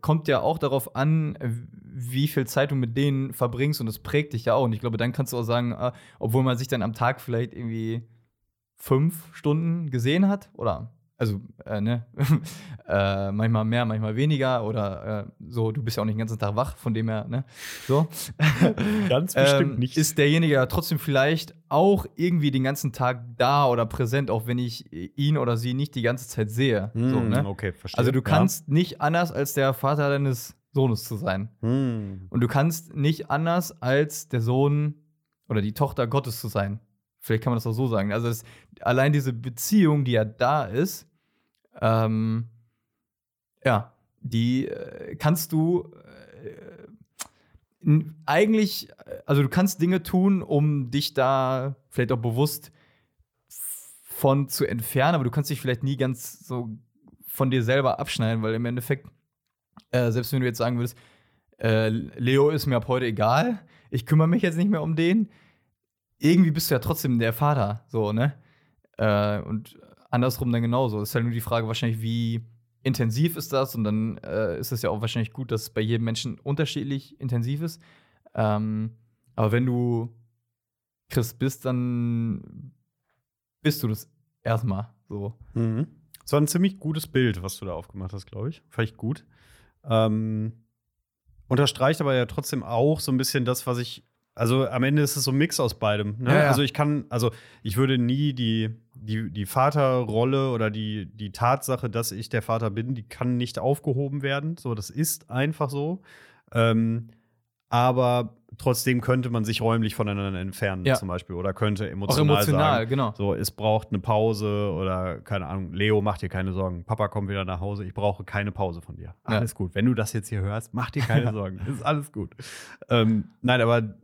kommt ja auch darauf an, wie viel Zeit du mit denen verbringst und das prägt dich ja auch. Und ich glaube, dann kannst du auch sagen, äh, obwohl man sich dann am Tag vielleicht irgendwie fünf Stunden gesehen hat oder also äh, ne äh, manchmal mehr, manchmal weniger oder äh, so. Du bist ja auch nicht den ganzen Tag wach, von dem her ne so Ganz ähm, Ist derjenige ja trotzdem vielleicht auch irgendwie den ganzen Tag da oder präsent, auch wenn ich ihn oder sie nicht die ganze Zeit sehe. so, ne? Hm, Okay, verstehe. Also du kannst nicht anders als der Vater deines Sohnes zu sein. Ja. Hm. Und du kannst nicht anders als der Sohn oder die Tochter Gottes zu sein. Vielleicht kann man das auch so sagen. Also es, allein diese Beziehung, die ja da ist, ähm, ja, die äh, kannst du äh, eigentlich, also du kannst Dinge tun, um dich da vielleicht auch bewusst von zu entfernen, aber du kannst dich vielleicht nie ganz so von dir selber abschneiden, weil im Endeffekt, äh, selbst wenn du jetzt sagen würdest, äh, Leo ist mir ab heute egal, ich kümmere mich jetzt nicht mehr um den, irgendwie bist du ja trotzdem der Vater, so, ne? Äh, und andersrum dann genauso. Es ist halt nur die Frage wahrscheinlich, wie intensiv ist das? Und dann äh, ist es ja auch wahrscheinlich gut, dass es bei jedem Menschen unterschiedlich intensiv ist. Ähm, aber wenn du Christ bist, dann bist du das erstmal so. Mhm. Das war ein ziemlich gutes Bild, was du da aufgemacht hast, glaube ich. Ich gut. Ähm, unterstreicht aber ja trotzdem auch so ein bisschen das, was ich. Also am Ende ist es so ein Mix aus beidem. Ne? Ja, ja. Also ich kann, also ich würde nie die, die, die Vaterrolle oder die, die Tatsache, dass ich der Vater bin, die kann nicht aufgehoben werden. So, das ist einfach so. Ähm, aber trotzdem könnte man sich räumlich voneinander entfernen, Ja. zum Beispiel. Oder könnte Auch emotional, emotional, sagen, genau. so, es braucht eine Pause oder keine Ahnung, Leo, mach dir keine Sorgen. Papa kommt wieder nach Hause, ich brauche keine Pause von dir. Ja. Alles gut. Wenn du das jetzt hier hörst, mach dir keine Sorgen. Ist alles gut. Ähm, nein, aber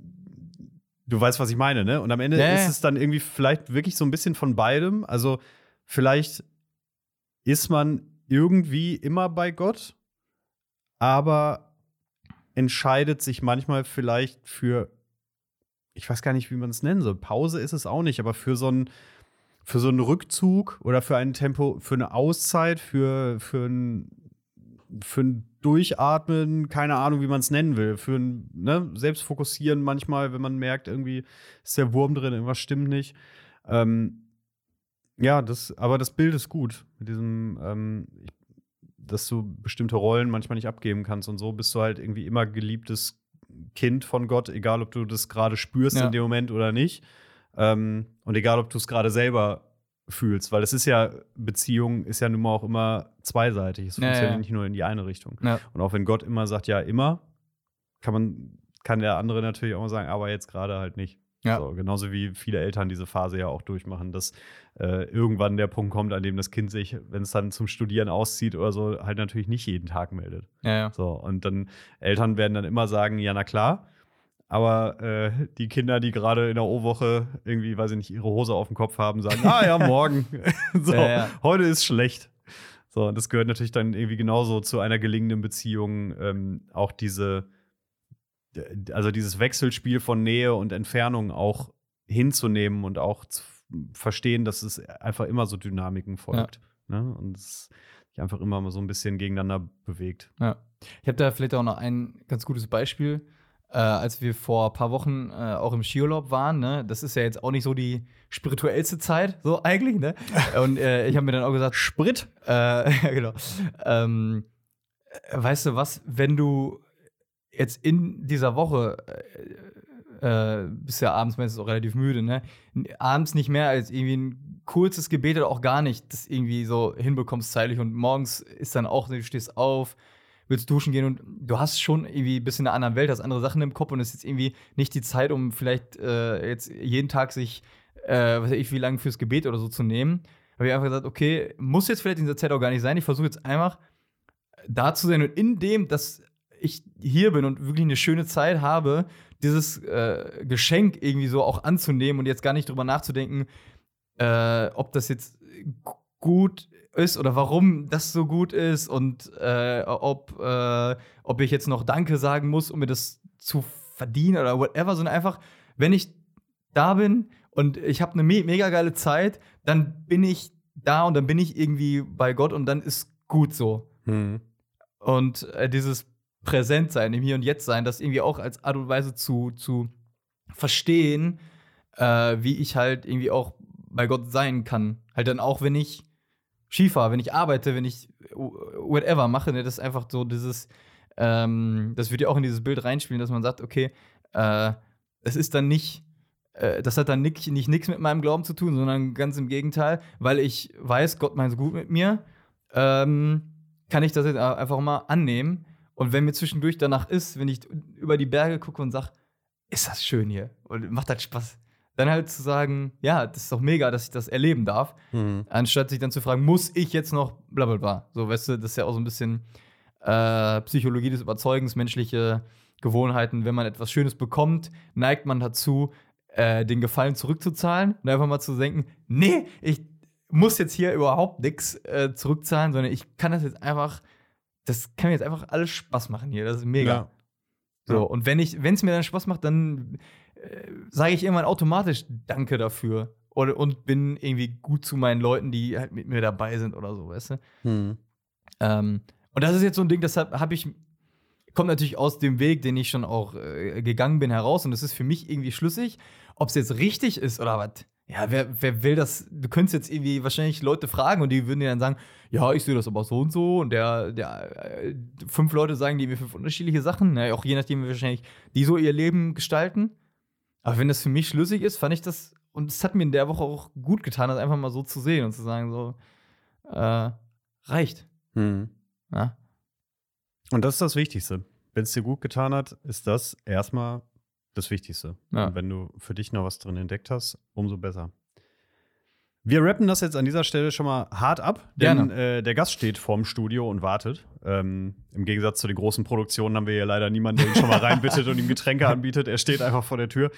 du weißt, was ich meine, ne? Und am Ende ja. ist es dann irgendwie vielleicht wirklich so ein bisschen von beidem. Also vielleicht ist man irgendwie immer bei Gott, aber entscheidet sich manchmal vielleicht für, ich weiß gar nicht, wie man es nennen soll. Pause ist es auch nicht, aber für so einen für so einen Rückzug oder für ein Tempo, für eine Auszeit, für, für ein für ein Durchatmen, keine Ahnung, wie man es nennen will, für ein ne, Selbstfokussieren manchmal, wenn man merkt, irgendwie ist der Wurm drin, irgendwas stimmt nicht. Ähm, ja, das, aber das Bild ist gut. Mit diesem, ähm, dass du bestimmte Rollen manchmal nicht abgeben kannst und so bist du halt irgendwie immer geliebtes Kind von Gott, egal ob du das gerade spürst Ja. in dem Moment oder nicht. Ähm, und egal, ob du es gerade selber fühlst, weil es ist ja, Beziehung ist ja nun mal auch immer zweiseitig. Es Ja, funktioniert ja. nicht nur in die eine Richtung. Ja. Und auch wenn Gott immer sagt, ja, immer, kann man, kann der andere natürlich auch mal sagen, aber jetzt gerade halt nicht. Ja. So, genauso wie viele Eltern diese Phase ja auch durchmachen, dass äh, irgendwann der Punkt kommt, an dem das Kind sich, wenn es dann zum Studieren auszieht oder so, halt natürlich nicht jeden Tag meldet. Ja, ja. So, und dann Eltern werden dann immer sagen, ja, na klar. Aber äh, die Kinder, die gerade in der O-Woche irgendwie, weiß ich nicht, ihre Hose auf dem Kopf haben, sagen, ah ja, morgen. so, Ja, ja. heute ist schlecht. So, und das gehört natürlich dann irgendwie genauso zu einer gelingenden Beziehung, ähm, auch diese, also dieses Wechselspiel von Nähe und Entfernung auch hinzunehmen und auch zu verstehen, dass es einfach immer so Dynamiken folgt. Ne? Und es sich einfach immer mal so ein bisschen gegeneinander bewegt. Ja. Ich habe da vielleicht auch noch ein ganz gutes Beispiel. Äh, als wir vor ein paar Wochen äh, auch im Skiurlaub waren, ne, das ist ja jetzt auch nicht so die spirituellste Zeit, so eigentlich, ne? Und äh, ich habe mir dann auch gesagt, Sprit, äh, ja, genau. Ähm, äh, weißt du was, wenn du jetzt in dieser Woche äh, bist ja abends meistens auch relativ müde, ne? Abends nicht mehr als irgendwie ein kurzes Gebet oder auch gar nicht, das irgendwie so hinbekommst zeitlich und morgens ist dann auch, du stehst auf, willst duschen gehen und du hast schon irgendwie ein bisschen in einer anderen Welt, hast andere Sachen im Kopf und es ist jetzt irgendwie nicht die Zeit, um vielleicht äh, jetzt jeden Tag sich, äh, weiß ich, wie lange fürs Gebet oder so zu nehmen. Habe ich einfach gesagt, okay, muss jetzt vielleicht in dieser Zeit auch gar nicht sein. Ich versuche jetzt einfach da zu sein und in dem, dass ich hier bin und wirklich eine schöne Zeit habe, dieses äh, Geschenk irgendwie so auch anzunehmen und jetzt gar nicht drüber nachzudenken, äh, ob das jetzt gut ist oder warum das so gut ist und äh, ob, äh, ob ich jetzt noch Danke sagen muss, um mir das zu verdienen oder whatever, sondern einfach, wenn ich da bin und ich habe eine me mega geile Zeit, dann bin ich da und dann bin ich irgendwie bei Gott und dann ist gut so. Und äh, dieses Präsentsein, im Hier und Jetzt sein, das irgendwie auch als Art und Weise zu, zu verstehen, äh, wie ich halt irgendwie auch bei Gott sein kann. Halt dann auch, wenn ich Ski fahre, wenn ich arbeite, wenn ich whatever mache, ne, das ist einfach so dieses, ähm, das wird ja auch in dieses Bild reinspielen, dass man sagt, okay, äh, es ist dann nicht, äh, das hat dann nicht, nicht nichts mit meinem Glauben zu tun, sondern ganz im Gegenteil, weil ich weiß, Gott meint es gut mit mir, ähm, kann ich das jetzt einfach mal annehmen. Und wenn mir zwischendurch danach ist, wenn ich über die Berge gucke und sage, ist das schön hier und macht das Spaß, dann halt zu sagen, ja, das ist doch mega, dass ich das erleben darf, anstatt sich dann zu fragen, muss ich jetzt noch bla bla bla. So, weißt du, das ist ja auch so ein bisschen äh, Psychologie des Überzeugens, menschliche Gewohnheiten. Wenn man etwas Schönes bekommt, neigt man dazu, äh, den Gefallen zurückzuzahlen und einfach mal zu denken, nee, ich muss jetzt hier überhaupt nichts äh, zurückzahlen, sondern ich kann das jetzt einfach, das kann mir jetzt einfach alles Spaß machen hier. Das ist mega. Ja. So, und wenn ich, wenn es mir dann Spaß macht, dann äh, sage ich irgendwann automatisch Danke dafür. und, und bin irgendwie gut zu meinen Leuten, die halt mit mir dabei sind oder so, weißt du? Hm. Ähm, und das ist jetzt so ein Ding, deshalb habe ich, kommt natürlich aus dem Weg, den ich schon auch äh, gegangen bin, heraus. Und das ist für mich irgendwie schlüssig. Ob es jetzt richtig ist oder was, ja, wer, wer will das? Du könntest jetzt irgendwie wahrscheinlich Leute fragen und die würden dir dann sagen, ja, ich sehe das aber so und so. Und der, der äh, fünf Leute sagen dir mir fünf unterschiedliche Sachen. Na, auch je nachdem, wie wahrscheinlich die so ihr Leben gestalten. Aber wenn das für mich schlüssig ist, fand ich das, und es hat mir in der Woche auch gut getan, das einfach mal so zu sehen und zu sagen, so, äh, reicht. Hm. Ja. Und das ist das Wichtigste. Wenn es dir gut getan hat, ist das erstmal das Wichtigste. Ja. Und wenn du für dich noch was drin entdeckt hast, umso besser. Wir rappen das jetzt an dieser Stelle schon mal hart ab, denn äh, der Gast steht vorm Studio und wartet. Ähm, Im Gegensatz zu den großen Produktionen haben wir hier leider niemanden, der ihn schon mal reinbittet und ihm Getränke anbietet. Er steht einfach vor der Tür.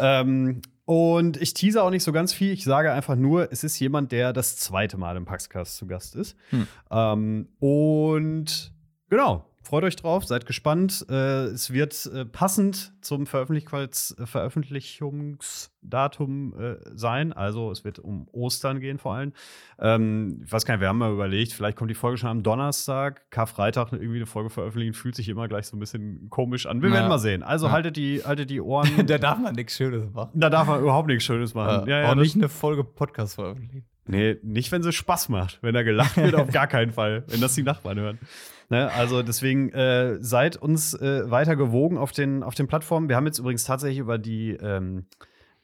Ähm, und ich tease auch nicht so ganz viel. Ich sage einfach nur, es ist jemand, der das zweite Mal im Paxcast zu Gast ist. Hm. Ähm, und genau, freut euch drauf, seid gespannt. Äh, es wird äh, passend zum Veröffentlich Veröffentlichungsdatum äh, sein. Also es wird um Ostern gehen vor allem. Ähm, ich weiß gar nicht, wir haben mal überlegt, vielleicht kommt die Folge schon am Donnerstag, Karfreitag irgendwie eine Folge veröffentlichen, fühlt sich immer gleich so ein bisschen komisch an. Wir Ja. werden mal sehen. Also Ja. haltet, die, haltet die Ohren. da darf man nichts Schönes machen. da darf man überhaupt nichts Schönes machen. Äh, ja, auch nicht eine Folge Podcast veröffentlichen. Nee, nicht, wenn sie Spaß macht. Wenn da gelacht wird, auf gar keinen Fall. Wenn das die Nachbarn hören. Ne, also deswegen äh, seid uns äh, weiter gewogen auf den, auf den Plattformen. Wir haben jetzt übrigens tatsächlich über die ähm,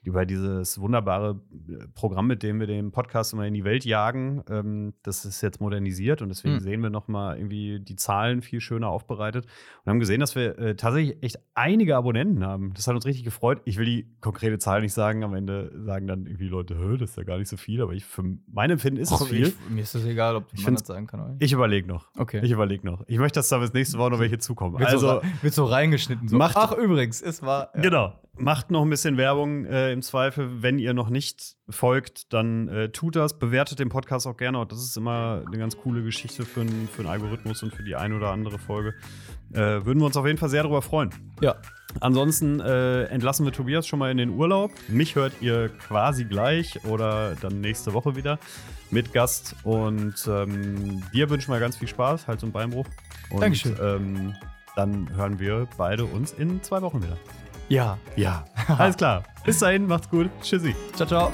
über dieses wunderbare äh, Programm, mit dem wir den Podcast immer in die Welt jagen, ähm, das ist jetzt modernisiert und deswegen Hm. sehen wir noch mal irgendwie die Zahlen viel schöner aufbereitet und haben gesehen, dass wir äh, tatsächlich echt einige Abonnenten haben. Das hat uns richtig gefreut. Ich will die konkrete Zahl nicht sagen. Am Ende sagen dann irgendwie Leute, das ist ja gar nicht so viel, aber ich, für mein Empfinden ist es Och, viel. Ich, mir ist das egal, ob Ich man das sagen kann. Oder. Ich überlege noch. okay. Ich überlege noch. Ich möchte, dass da bis nächste Woche noch welche zukommen. wird, so, Also, ra- wird so reingeschnitten. So. Macht- Ach, übrigens, es war. ja. genau. Macht noch ein bisschen Werbung äh, im Zweifel. Wenn ihr noch nicht folgt, dann äh, tut das. Bewertet den Podcast auch gerne. Das ist immer eine ganz coole Geschichte für, einen- für einen Algorithmus und für die ein oder andere Folge. Äh, würden wir uns auf jeden Fall sehr darüber freuen. Ja. Ansonsten äh, entlassen wir Tobias schon mal in den Urlaub. Mich hört ihr quasi gleich oder dann nächste Woche wieder mit Gast. Und ähm, dir wünschen wir ganz viel Spaß, Hals- und Beinbruch. Und, Dankeschön. Ähm, dann hören wir beide uns in zwei Wochen wieder. Ja. Ja, alles klar. Bis dahin, macht's gut. Tschüssi. Ciao, ciao.